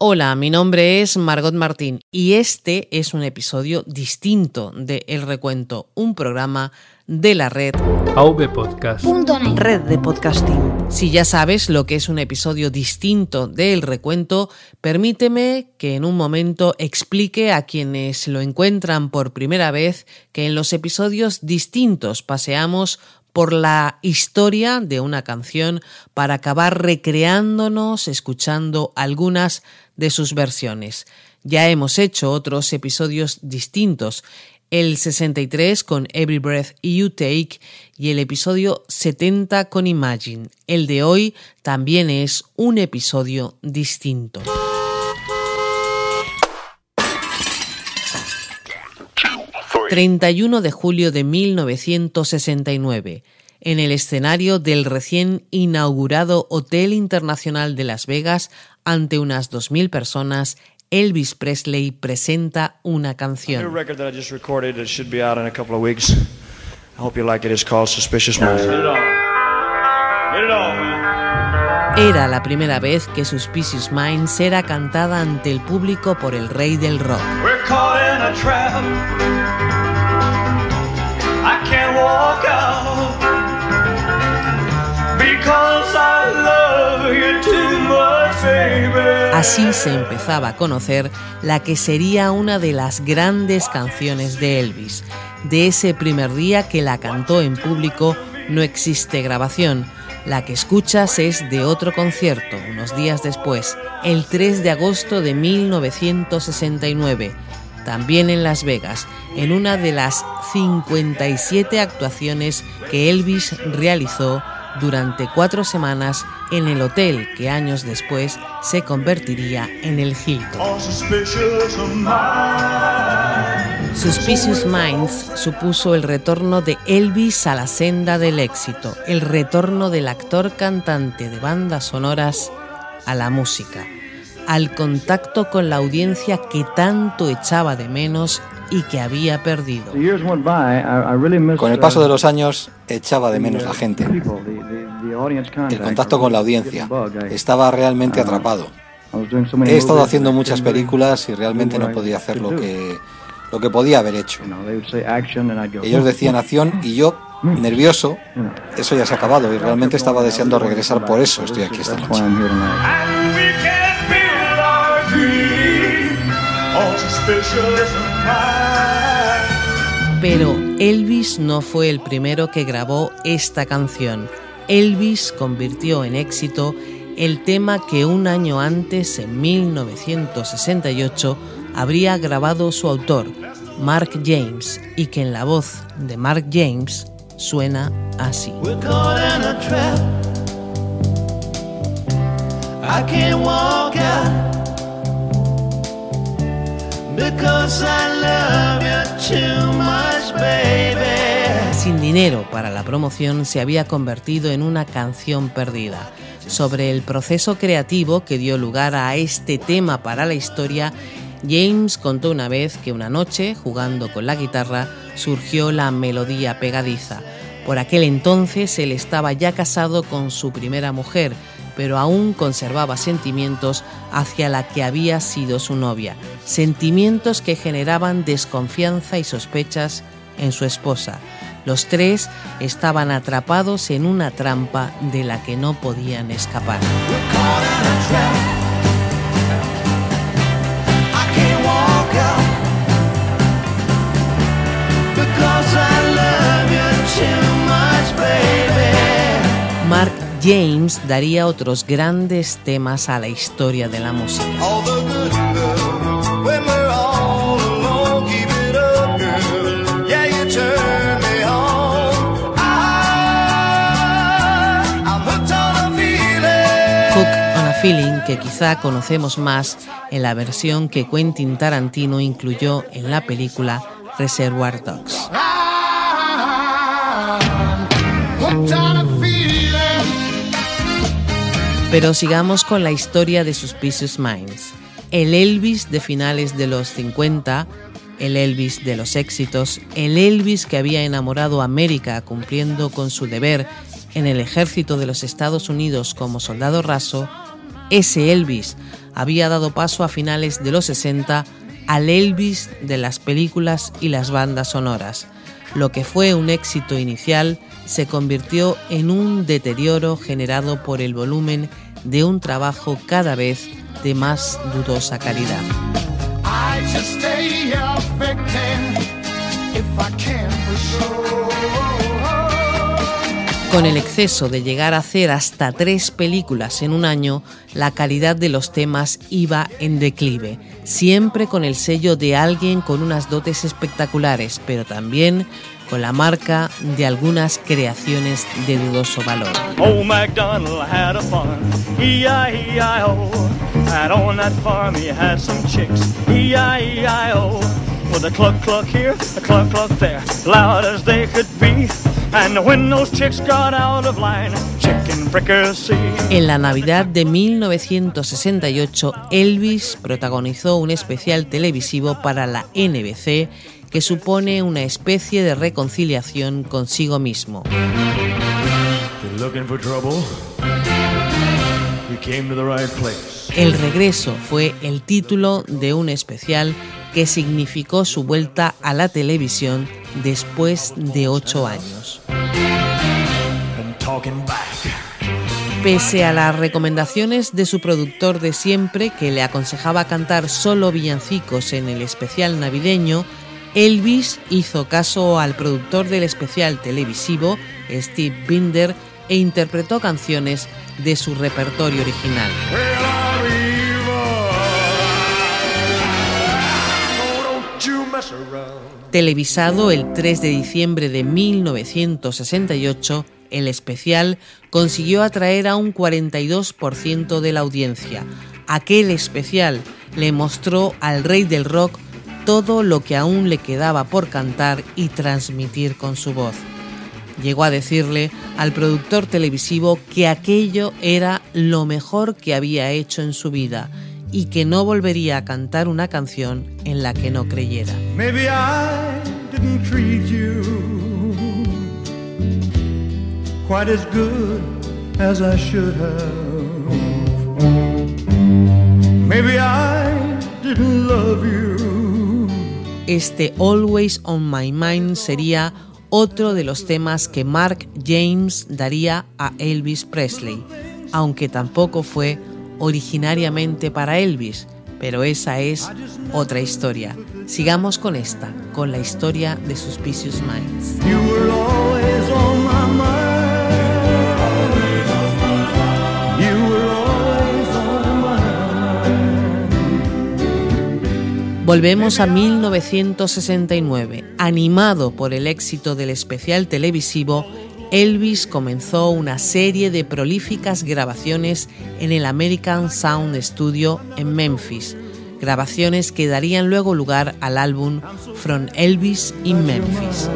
Hola, mi nombre es Margot Martín y este es un episodio distinto de El Recuento, un programa de la red AVPodcast.net Red de podcasting. Si ya sabes lo que es un episodio distinto de El Recuento, permíteme que en un momento explique a quienes lo encuentran por primera vez que en los episodios distintos paseamos por la historia de una canción para acabar recreándonos escuchando algunas de sus versiones. Ya hemos hecho otros episodios distintos, el 63 con Every Breath You Take y el episodio 70 con Imagine. El de hoy también es un episodio distinto. ...31 de julio de 1969 en el escenario del recién inaugurado Hotel Internacional de Las Vegas ante unas 2.000 personas, Elvis Presley presenta una canción. Era la primera vez que Suspicious Minds era cantada ante el público por el rey del rock. Así se empezaba a conocer la que sería una de las grandes canciones de Elvis. De ese primer día que la cantó en público no existe grabación. La que escuchas es de otro concierto, unos días después, el 3 de agosto de 1969, también en Las Vegas, en una de las 57 actuaciones que Elvis realizó durante cuatro semanas en el hotel que años después se convertiría en el Hilton. Suspicious Minds supuso el retorno de Elvis a la senda del éxito, el retorno del actor cantante de bandas sonoras a la música, al contacto con la audiencia que tanto echaba de menos y que había perdido. Con el paso de los años echaba de menos la gente, el contacto con la audiencia. Estaba realmente atrapado. He estado haciendo muchas películas y realmente no podía hacer lo que, lo que podía haber hecho. Ellos decían acción y yo, nervioso, eso ya se ha acabado y realmente estaba deseando regresar por eso. Estoy aquí esta noche. Pero Elvis no fue el primero que grabó esta canción. Elvis convirtió en éxito el tema que un año antes, en 1968, habría grabado su autor, Mark James, y que en la voz de Mark James suena así. Sin dinero para la promoción se había convertido en una canción perdida. Sobre el proceso creativo que dio lugar a este tema para la historia, James contó una vez que una noche, jugando con la guitarra, surgió la melodía pegadiza. Por aquel entonces él estaba ya casado con su primera mujer, pero aún conservaba sentimientos hacia la que había sido su novia, sentimientos que generaban desconfianza y sospechas en su esposa. Los tres estaban atrapados en una trampa de la que no podían escapar. James daría otros grandes temas a la historia de la música. Hook on a Feeling, que quizá conocemos más en la versión que Quentin Tarantino incluyó en la película Reservoir Dogs. Pero sigamos con la historia de Suspicious Minds. El Elvis de finales de los 50, el Elvis de los éxitos, el Elvis que había enamorado a América cumpliendo con su deber en el ejército de los Estados Unidos como soldado raso, Ese Elvis había dado paso a finales de los 60 al Elvis de las películas y las bandas sonoras. Lo que fue un éxito inicial se convirtió en un deterioro generado por el volumen de un trabajo cada vez de más dudosa calidad. Con el exceso de llegar a hacer hasta tres películas en un año, la calidad de los temas iba en declive, siempre con el sello de alguien con unas dotes espectaculares, pero también con la marca de algunas creaciones de dudoso valor. MacDonald had a farm, E-I-E-I-O. And on that farm he had some chicks, E-I-E-I-O. With a cluck cluck here, a cluck cluck there, loud as they could be. And when those chicks got out of line, chicken fricassee. En la Navidad de 1968, Elvis protagonizó un especial televisivo para la NBC que supone una especie de reconciliación consigo mismo. El regreso fue el título de un especial que significó su vuelta a la televisión después de ocho años. Pese a las recomendaciones de su productor de siempre, que le aconsejaba cantar solo villancicos en el especial navideño, Elvis hizo caso al productor del especial televisivo, Steve Binder, e interpretó canciones de su repertorio original. Televisado el 3 de diciembre de 1968, el especial consiguió atraer a un 42% de la audiencia. Aquel especial le mostró al rey del rock todo lo que aún le quedaba por cantar y transmitir con su voz. Llegó a decirle al productor televisivo que aquello era lo mejor que había hecho en su vida y que no volvería a cantar una canción en la que no creyera. Maybe I didn't love you este Always on My Mind sería otro de los temas que Mark James daría a Elvis Presley, aunque tampoco fue originariamente para Elvis, pero esa es otra historia. Sigamos con esta, con la historia de Suspicious Minds. Volvemos a 1969. Animado por el éxito del especial televisivo, Elvis comenzó una serie de prolíficas grabaciones en el American Sound Studio en Memphis, grabaciones que darían luego lugar al álbum From Elvis in Memphis.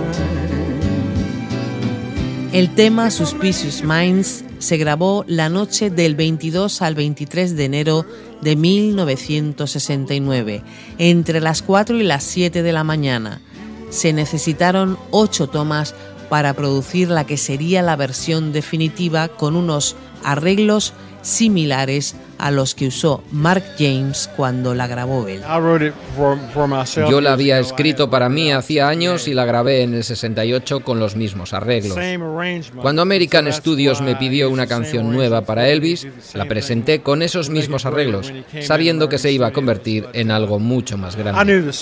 El tema Suspicious Minds se grabó la noche del 22 al 23 de enero de 1969, entre las 4 y las 7 de la mañana. Se necesitaron ocho tomas para producir la que sería la versión definitiva con unos arreglos similares a los que usó Mark James cuando la grabó él. Yo la había escrito para mí hacía años y la grabé en el 68 con los mismos arreglos. Cuando American Studios me pidió una canción nueva para Elvis, la presenté con esos mismos arreglos, sabiendo que se iba a convertir en algo mucho más grande.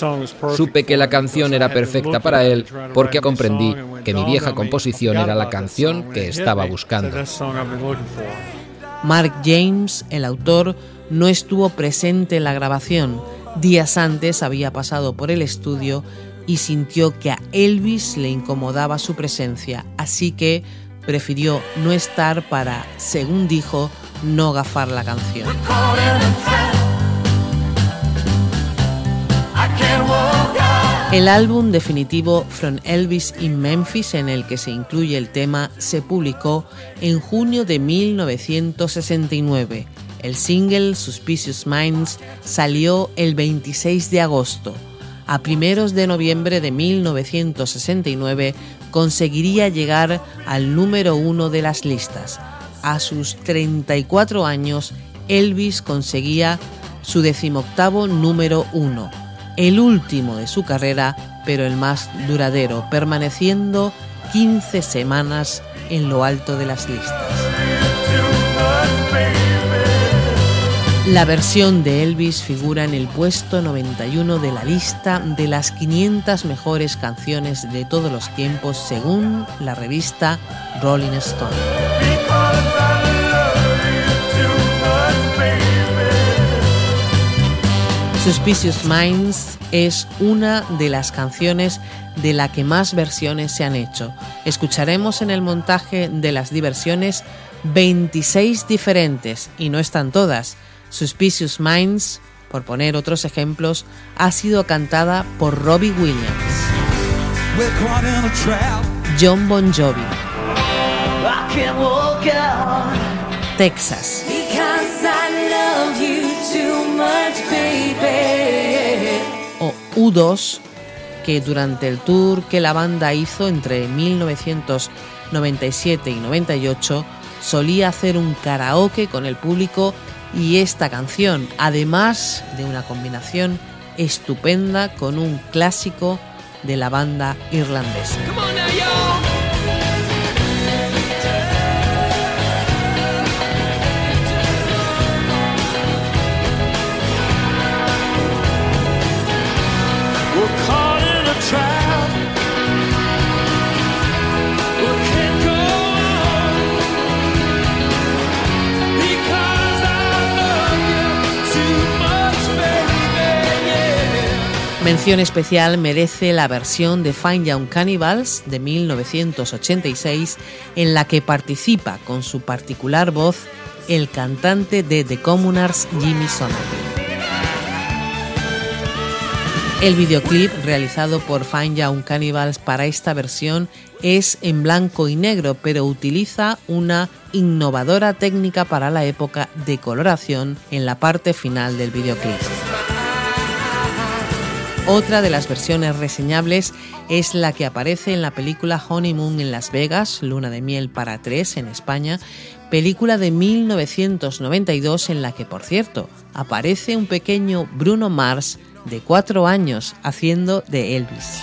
Supe que la canción era perfecta para él porque comprendí que mi vieja composición era la canción que estaba buscando. Mark James, el autor, no estuvo presente en la grabación. Días antes había pasado por el estudio y sintió que a Elvis le incomodaba su presencia, así que prefirió no estar para, según dijo, no gafar la canción. El álbum definitivo From Elvis in Memphis, en el que se incluye el tema, se publicó en junio de 1969. El single Suspicious Minds salió el 26 de agosto. A primeros de noviembre de 1969 conseguiría llegar al número uno de las listas. A sus 34 años, Elvis conseguía su decimoctavo número uno, el último de su carrera, pero el más duradero, permaneciendo 15 semanas en lo alto de las listas. La versión de Elvis figura en el puesto 91 de la lista de las 500 mejores canciones de todos los tiempos según la revista Rolling Stone. Suspicious Minds es una de las canciones de la que más versiones se han hecho. Escucharemos en el montaje de las diversiones 26 diferentes y no están todas. Suspicious Minds, por poner otros ejemplos, ha sido cantada por Robbie Williams, John Bon Jovi, Texas, U2, que durante el tour que la banda hizo entre 1997 y 98 solía hacer un karaoke con el público y esta canción, además de una combinación estupenda con un clásico de la banda irlandesa. Mención especial merece la versión de Fine Young Cannibals de 1986 en la que participa con su particular voz el cantante de The Communards Jimmy Somerville. El videoclip realizado por Fine Young Cannibals para esta versión es en blanco y negro, pero utiliza una innovadora técnica para la época de coloración en la parte final del videoclip. Otra de las versiones reseñables es la que aparece en la película Honeymoon en Las Vegas, Luna de Miel para tres en España, película de 1992 en la que, por cierto, aparece un pequeño Bruno Mars de cuatro años haciendo de Elvis.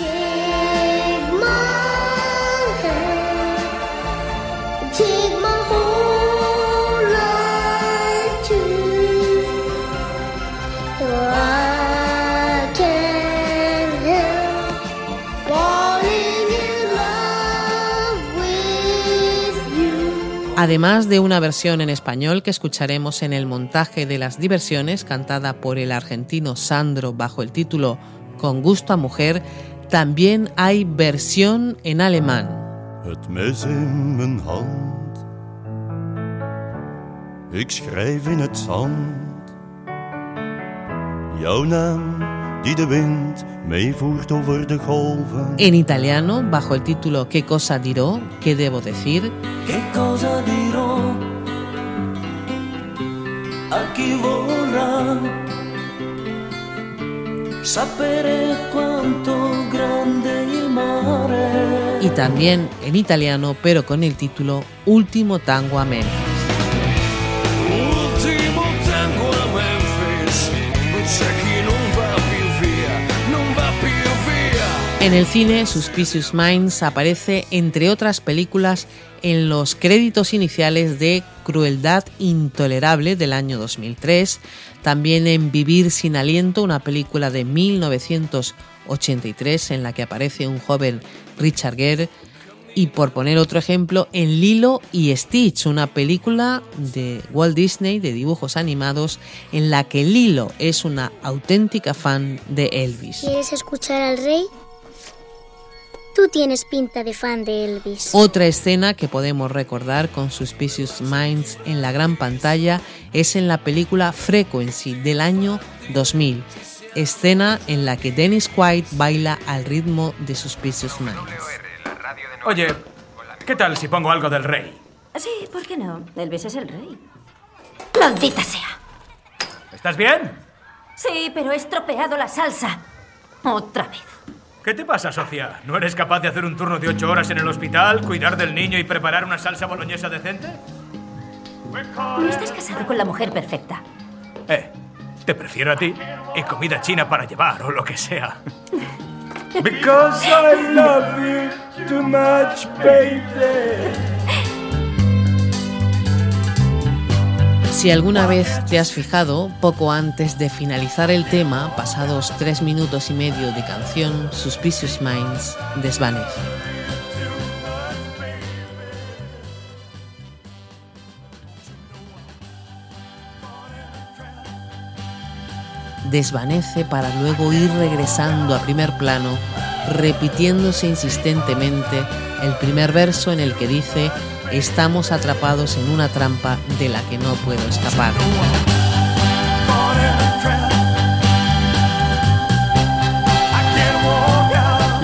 Además de una versión en español que escucharemos en el montaje de las diversiones, cantada por el argentino Sandro bajo el título Con gusto a mujer, también hay versión en alemán. En italiano, bajo el título ¿Qué cosa dirò? ¿Qué debo decir? ¿Qué cosa dirò? A chi vorrà sapere quanto grande il mare. Y también en italiano, pero con el título Último tango a En el cine, Suspicious Minds aparece, entre otras películas, en los créditos iniciales de Crueldad Intolerable del año 2003, también en Vivir sin aliento, una película de 1983 en la que aparece un joven Richard Gere, y por poner otro ejemplo, en Lilo y Stitch, una película de Walt Disney de dibujos animados en la que Lilo es una auténtica fan de Elvis. ¿Quieres escuchar al rey? Tú tienes pinta de fan de Elvis. Otra escena que podemos recordar con Suspicious Minds en la gran pantalla es en la película Frequency del año 2000, escena en la que Dennis Quaid baila al ritmo de Suspicious Minds. Oye, ¿qué tal si pongo algo del rey? Sí, ¿por qué no? Elvis es el rey. ¡Maldita sea! ¿Estás bien? Sí, pero he estropeado la salsa. Otra vez. ¿Qué te pasa, Sofía? ¿No eres capaz de hacer un turno de ocho horas en el hospital, cuidar del niño y preparar una salsa boloñesa decente? No estás casado con la mujer perfecta. Eh, te prefiero a ti y comida china para llevar o lo que sea. Because I love you too much, baby. Si alguna vez te has fijado, poco antes de finalizar el tema, pasados tres minutos y medio de canción, Suspicious Minds desvanece. Desvanece para luego ir regresando a primer plano, repitiéndose insistentemente el primer verso en el que dice estamos atrapados en una trampa de la que no puedo escapar.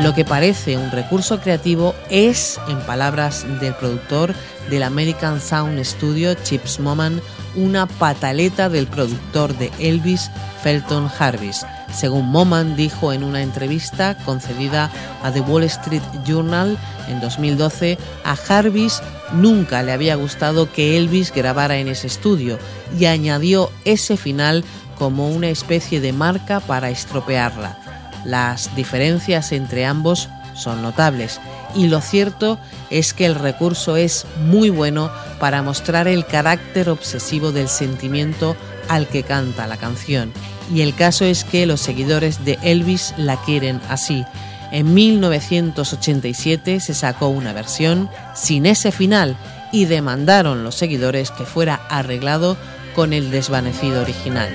Lo que parece un recurso creativo es, en palabras del productor del American Sound Studio, Chips Moman, una pataleta del productor de Elvis, Felton Harvis. Según Moman dijo en una entrevista concedida a The Wall Street Journal en 2012, a Harvis nunca le había gustado que Elvis grabara en ese estudio y añadió ese final como una especie de marca para estropearla. Las diferencias entre ambos son notables y lo cierto es que el recurso es muy bueno para mostrar el carácter obsesivo del sentimiento al que canta la canción. Y el caso es que los seguidores de Elvis la quieren así. En 1987 se sacó una versión sin ese final y demandaron los seguidores que fuera arreglado con el desvanecido original.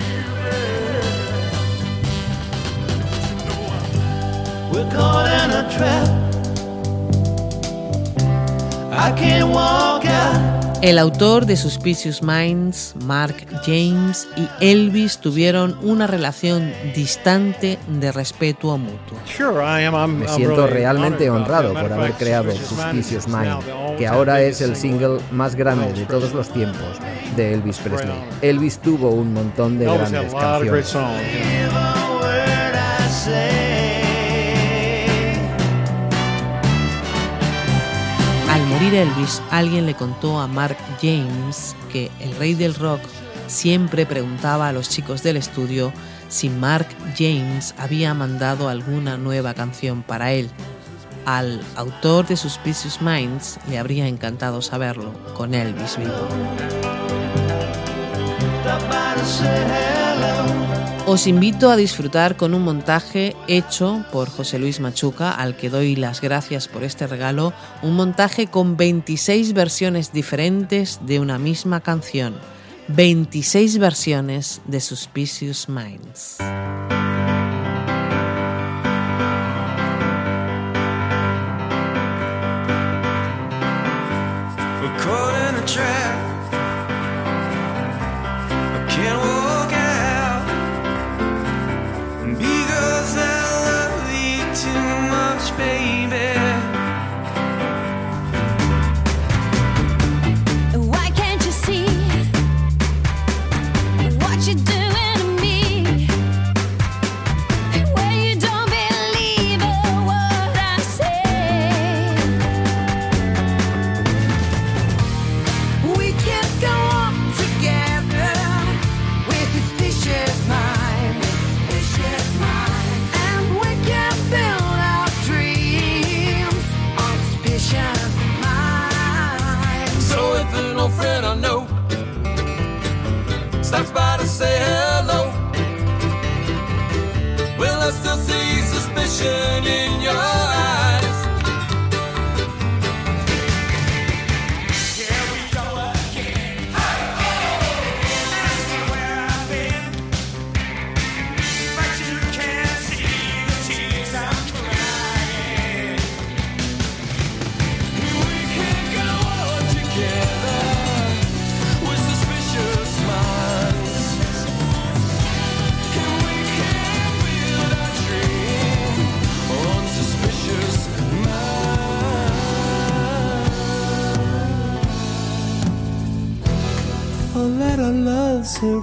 El autor de Suspicious Minds, Mark James y Elvis tuvieron una relación distante de respeto mutuo. Me siento realmente honrado por haber creado Suspicious Minds, que ahora es el single más grande de todos los tiempos de Elvis Presley. Elvis tuvo un montón de grandes canciones. Elvis, alguien le contó a Mark James que el rey del rock siempre preguntaba a los chicos del estudio si Mark James había mandado alguna nueva canción para él. Al autor de Suspicious Minds le habría encantado saberlo con Elvis vivo. Os invito a disfrutar con un montaje hecho por José Luis Machuca, al que doy las gracias por este regalo, un montaje con 26 versiones diferentes de una misma canción, 26 versiones de Suspicious Minds.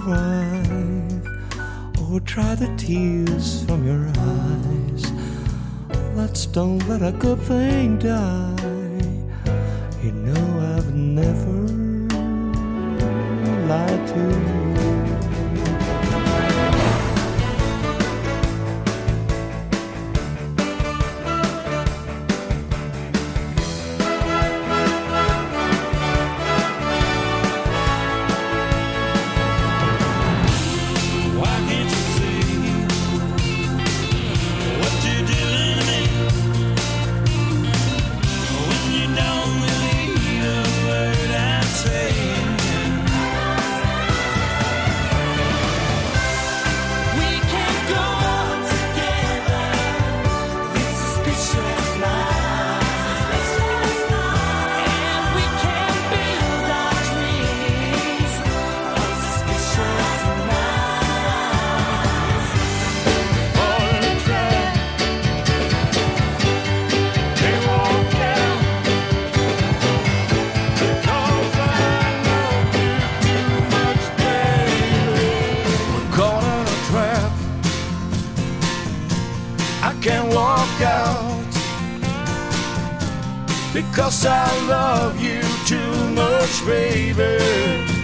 Survive oh, or try the tears from your eyes. Let's don't let a good thing die. You know I've never lied to you. 'Cause I love you too much, baby.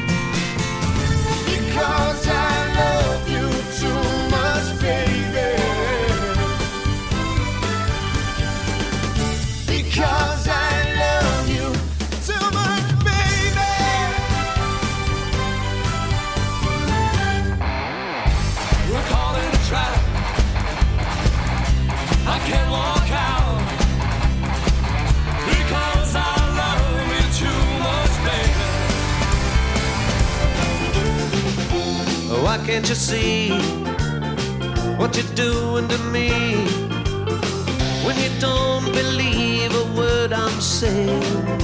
Can't you see what you're doing to me? When you don't believe a word I'm saying.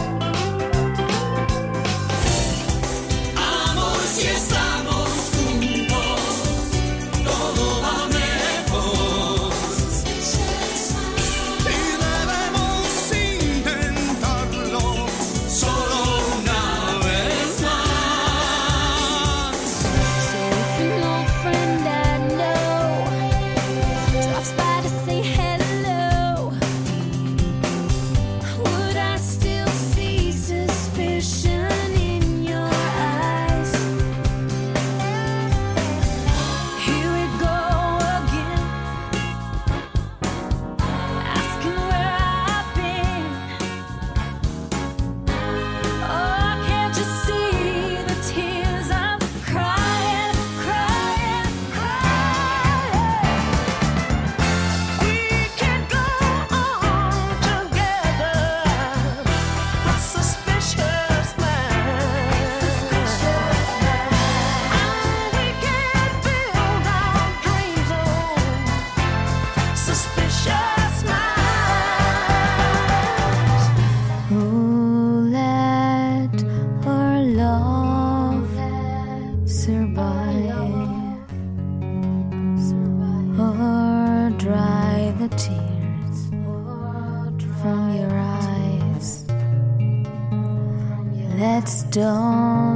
survive, or dry the tears from your eyes. Let's don't.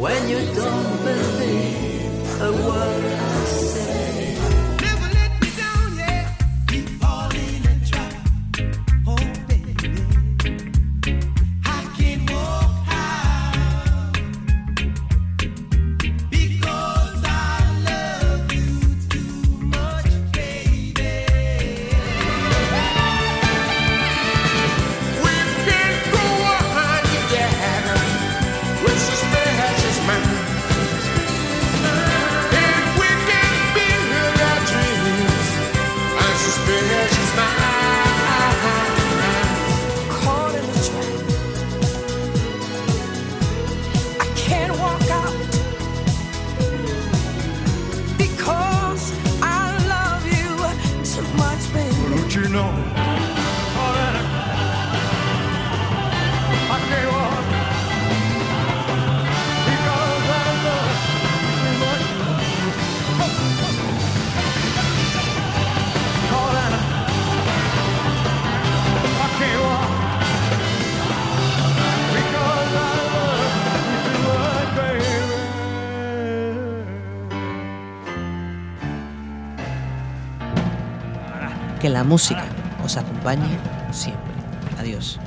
when you don't believe a word I say. know. La música os acompañe siempre. Adiós.